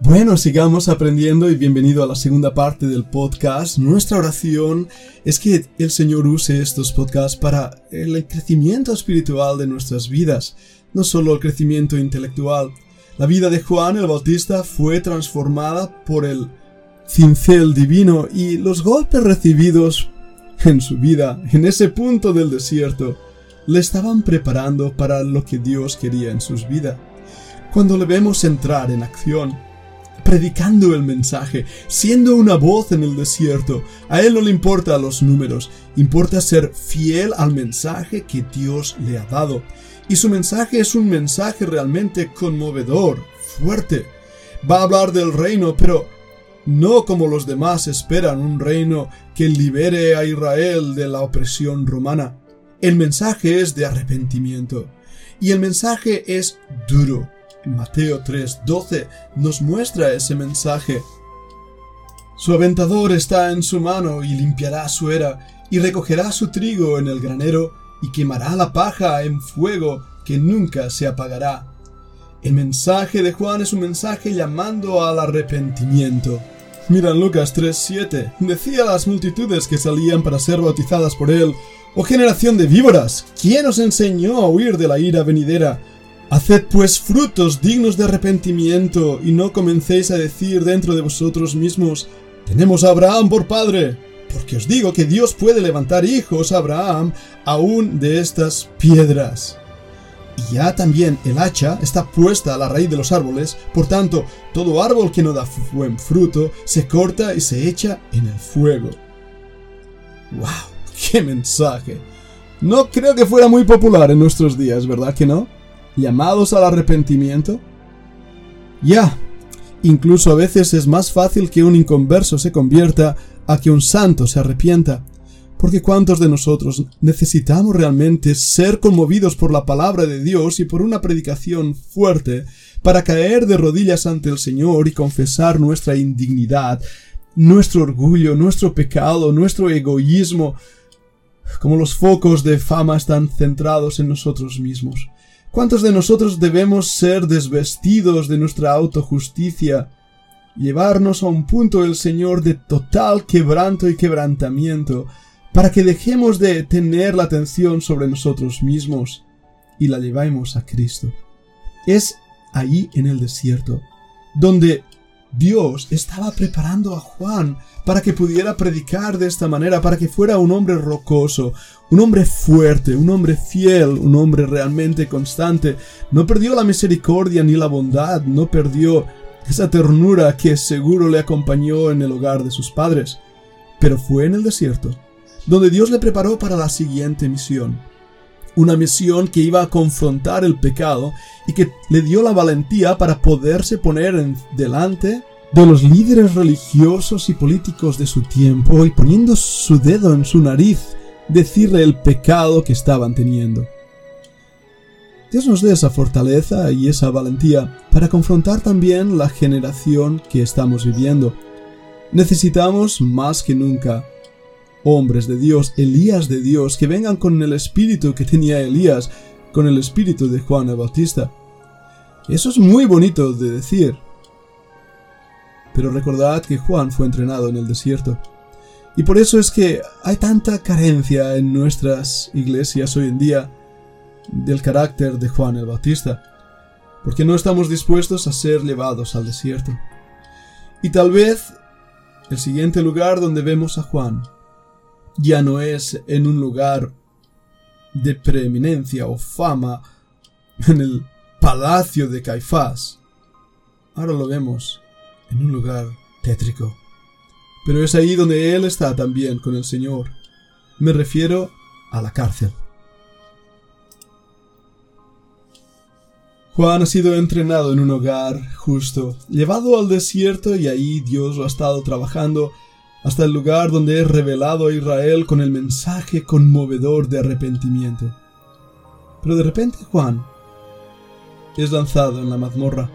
Bueno, sigamos aprendiendo y bienvenido a la segunda parte del podcast. Nuestra oración es que el Señor use estos podcasts para el crecimiento espiritual de nuestras vidas, no solo el crecimiento intelectual. La vida de Juan el Bautista fue transformada por el cincel divino y los golpes recibidos en su vida, en ese punto del desierto, le estaban preparando para lo que Dios quería en sus vidas. Cuando le vemos entrar en acción, predicando el mensaje, siendo una voz en el desierto. A él no le importa los números, importa ser fiel al mensaje que Dios le ha dado. Y su mensaje es un mensaje realmente conmovedor, fuerte. Va a hablar del reino, pero no como los demás esperan un reino que libere a Israel de la opresión romana. El mensaje es de arrepentimiento. Y el mensaje es duro Mateo 3:12 nos muestra ese mensaje. Su aventador está en su mano y limpiará su era y recogerá su trigo en el granero y quemará la paja en fuego que nunca se apagará. El mensaje de Juan es un mensaje llamando al arrepentimiento. Mira Lucas 3:7. Decía a las multitudes que salían para ser bautizadas por él, Oh generación de víboras, ¿quién os enseñó a huir de la ira venidera? Haced pues frutos dignos de arrepentimiento y no comencéis a decir dentro de vosotros mismos, tenemos a Abraham por padre, porque os digo que Dios puede levantar hijos a Abraham aún de estas piedras. Y ya también el hacha está puesta a la raíz de los árboles, por tanto, todo árbol que no da buen fruto se corta y se echa en el fuego. ¡Wow! ¡Qué mensaje! No creo que fuera muy popular en nuestros días, ¿verdad que no? Llamados al arrepentimiento? Ya, incluso a veces es más fácil que un inconverso se convierta a que un santo se arrepienta, porque cuántos de nosotros necesitamos realmente ser conmovidos por la palabra de Dios y por una predicación fuerte para caer de rodillas ante el Señor y confesar nuestra indignidad, nuestro orgullo, nuestro pecado, nuestro egoísmo, como los focos de fama están centrados en nosotros mismos. ¿Cuántos de nosotros debemos ser desvestidos de nuestra autojusticia, llevarnos a un punto el Señor de total quebranto y quebrantamiento, para que dejemos de tener la atención sobre nosotros mismos y la llevemos a Cristo? Es ahí en el desierto, donde Dios estaba preparando a Juan para que pudiera predicar de esta manera, para que fuera un hombre rocoso, un hombre fuerte, un hombre fiel, un hombre realmente constante. No perdió la misericordia ni la bondad, no perdió esa ternura que seguro le acompañó en el hogar de sus padres. Pero fue en el desierto, donde Dios le preparó para la siguiente misión. Una misión que iba a confrontar el pecado y que le dio la valentía para poderse poner en delante de los líderes religiosos y políticos de su tiempo y poniendo su dedo en su nariz decirle el pecado que estaban teniendo. Dios nos dé esa fortaleza y esa valentía para confrontar también la generación que estamos viviendo. Necesitamos más que nunca hombres de Dios, Elías de Dios, que vengan con el espíritu que tenía Elías, con el espíritu de Juan el Bautista. Eso es muy bonito de decir. Pero recordad que Juan fue entrenado en el desierto. Y por eso es que hay tanta carencia en nuestras iglesias hoy en día del carácter de Juan el Bautista. Porque no estamos dispuestos a ser llevados al desierto. Y tal vez el siguiente lugar donde vemos a Juan ya no es en un lugar de preeminencia o fama en el palacio de Caifás. Ahora lo vemos en un lugar tétrico. Pero es ahí donde él está también con el Señor. Me refiero a la cárcel. Juan ha sido entrenado en un hogar justo, llevado al desierto y ahí Dios lo ha estado trabajando hasta el lugar donde es revelado a Israel con el mensaje conmovedor de arrepentimiento. Pero de repente Juan es lanzado en la mazmorra.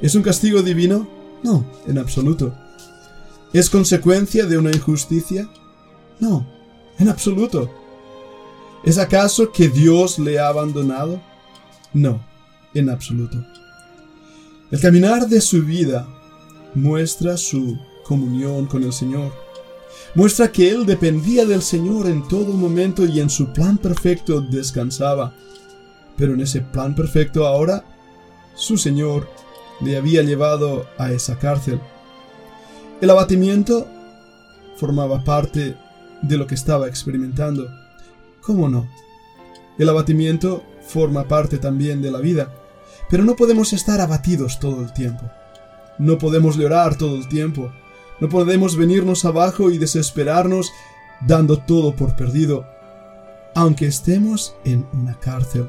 ¿Es un castigo divino? No, en absoluto. ¿Es consecuencia de una injusticia? No, en absoluto. ¿Es acaso que Dios le ha abandonado? No, en absoluto. El caminar de su vida muestra su comunión con el Señor. Muestra que él dependía del Señor en todo momento y en su plan perfecto descansaba. Pero en ese plan perfecto ahora, su Señor le había llevado a esa cárcel. El abatimiento formaba parte de lo que estaba experimentando. ¿Cómo no? El abatimiento forma parte también de la vida, pero no podemos estar abatidos todo el tiempo. No podemos llorar todo el tiempo. No podemos venirnos abajo y desesperarnos dando todo por perdido, aunque estemos en una cárcel.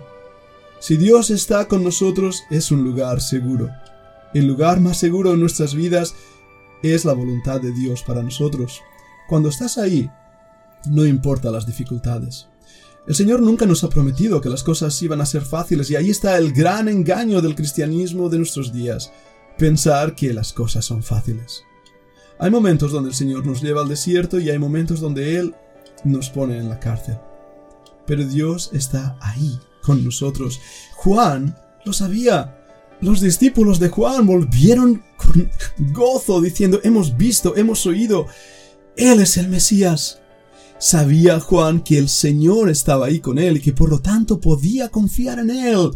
Si Dios está con nosotros es un lugar seguro. El lugar más seguro en nuestras vidas es la voluntad de Dios para nosotros. Cuando estás ahí, no importa las dificultades. El Señor nunca nos ha prometido que las cosas iban a ser fáciles y ahí está el gran engaño del cristianismo de nuestros días, pensar que las cosas son fáciles. Hay momentos donde el Señor nos lleva al desierto y hay momentos donde Él nos pone en la cárcel. Pero Dios está ahí con nosotros. Juan lo sabía. Los discípulos de Juan volvieron con gozo diciendo, hemos visto, hemos oído, Él es el Mesías. Sabía Juan que el Señor estaba ahí con él y que por lo tanto podía confiar en Él.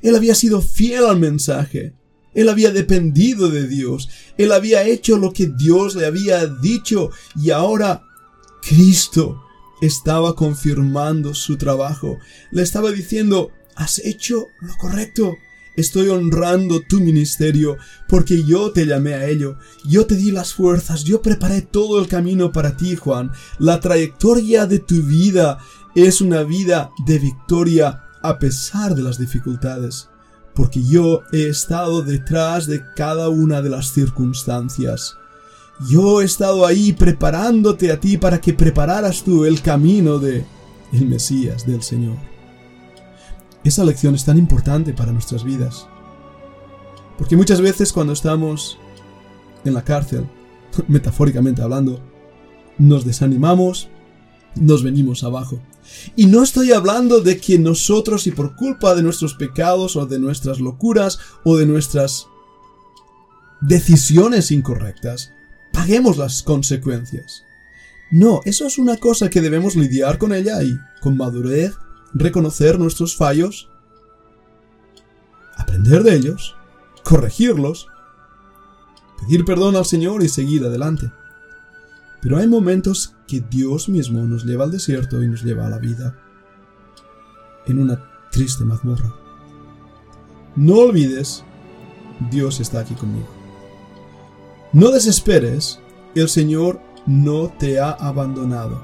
Él había sido fiel al mensaje. Él había dependido de Dios. Él había hecho lo que Dios le había dicho y ahora Cristo estaba confirmando su trabajo. Le estaba diciendo, has hecho lo correcto. Estoy honrando tu ministerio porque yo te llamé a ello, yo te di las fuerzas, yo preparé todo el camino para ti, Juan. La trayectoria de tu vida es una vida de victoria a pesar de las dificultades porque yo he estado detrás de cada una de las circunstancias. Yo he estado ahí preparándote a ti para que prepararas tú el camino de el Mesías del Señor. Esa lección es tan importante para nuestras vidas. Porque muchas veces cuando estamos en la cárcel, metafóricamente hablando, nos desanimamos, nos venimos abajo. Y no estoy hablando de que nosotros y por culpa de nuestros pecados o de nuestras locuras o de nuestras decisiones incorrectas, paguemos las consecuencias. No, eso es una cosa que debemos lidiar con ella y, con madurez, reconocer nuestros fallos, aprender de ellos, corregirlos, pedir perdón al Señor y seguir adelante. Pero hay momentos que Dios mismo nos lleva al desierto y nos lleva a la vida en una triste mazmorra. No olvides, Dios está aquí conmigo. No desesperes, el Señor no te ha abandonado.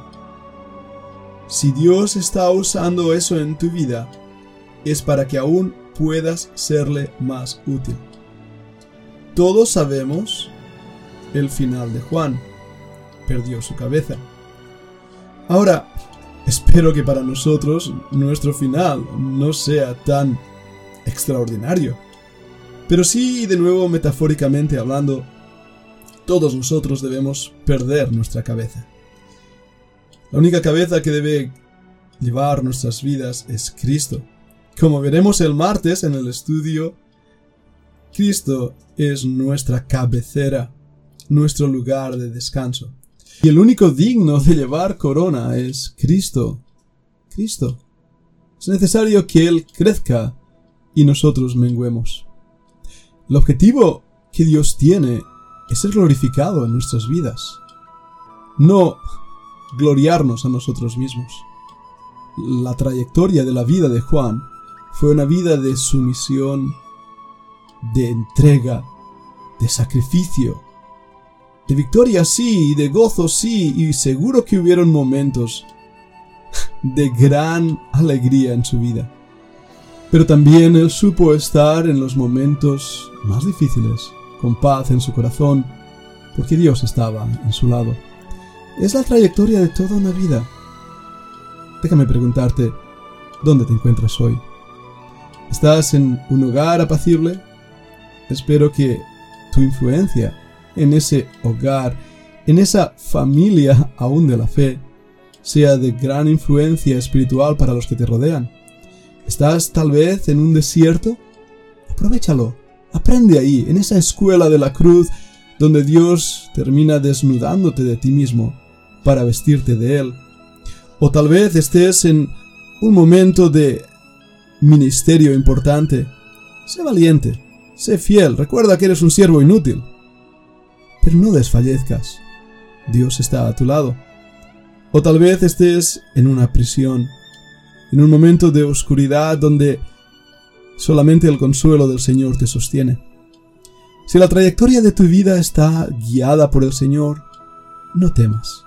Si Dios está usando eso en tu vida, es para que aún puedas serle más útil. Todos sabemos el final de Juan perdió su cabeza. Ahora, espero que para nosotros nuestro final no sea tan extraordinario. Pero sí, de nuevo, metafóricamente hablando, todos nosotros debemos perder nuestra cabeza. La única cabeza que debe llevar nuestras vidas es Cristo. Como veremos el martes en el estudio, Cristo es nuestra cabecera, nuestro lugar de descanso. Y el único digno de llevar corona es Cristo. Cristo. Es necesario que Él crezca y nosotros menguemos. El objetivo que Dios tiene es ser glorificado en nuestras vidas, no gloriarnos a nosotros mismos. La trayectoria de la vida de Juan fue una vida de sumisión, de entrega, de sacrificio, de victoria sí, de gozo sí, y seguro que hubieron momentos de gran alegría en su vida. Pero también él supo estar en los momentos más difíciles, con paz en su corazón, porque Dios estaba en su lado. Es la trayectoria de toda una vida. Déjame preguntarte, ¿dónde te encuentras hoy? ¿Estás en un hogar apacible? Espero que tu influencia en ese hogar, en esa familia aún de la fe, sea de gran influencia espiritual para los que te rodean. ¿Estás tal vez en un desierto? Aprovechalo, Aprende ahí, en esa escuela de la cruz, donde Dios termina desnudándote de ti mismo para vestirte de Él. O tal vez estés en un momento de ministerio importante. Sé valiente, sé fiel, recuerda que eres un siervo inútil. Pero no desfallezcas. Dios está a tu lado. O tal vez estés en una prisión, en un momento de oscuridad donde solamente el consuelo del Señor te sostiene. Si la trayectoria de tu vida está guiada por el Señor, no temas.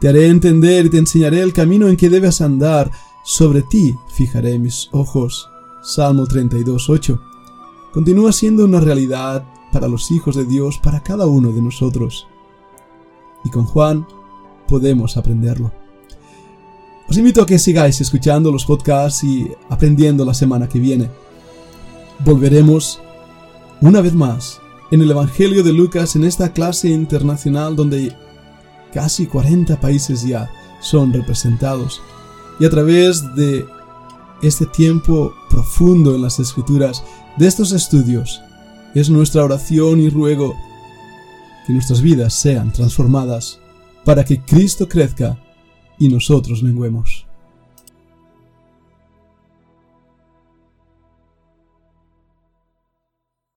Te haré entender y te enseñaré el camino en que debes andar. Sobre ti fijaré mis ojos. Salmo 32.8. Continúa siendo una realidad para los hijos de Dios, para cada uno de nosotros. Y con Juan podemos aprenderlo. Os invito a que sigáis escuchando los podcasts y aprendiendo la semana que viene. Volveremos una vez más en el Evangelio de Lucas en esta clase internacional donde casi 40 países ya son representados. Y a través de este tiempo profundo en las escrituras, de estos estudios, es nuestra oración y ruego que nuestras vidas sean transformadas para que Cristo crezca y nosotros menguemos.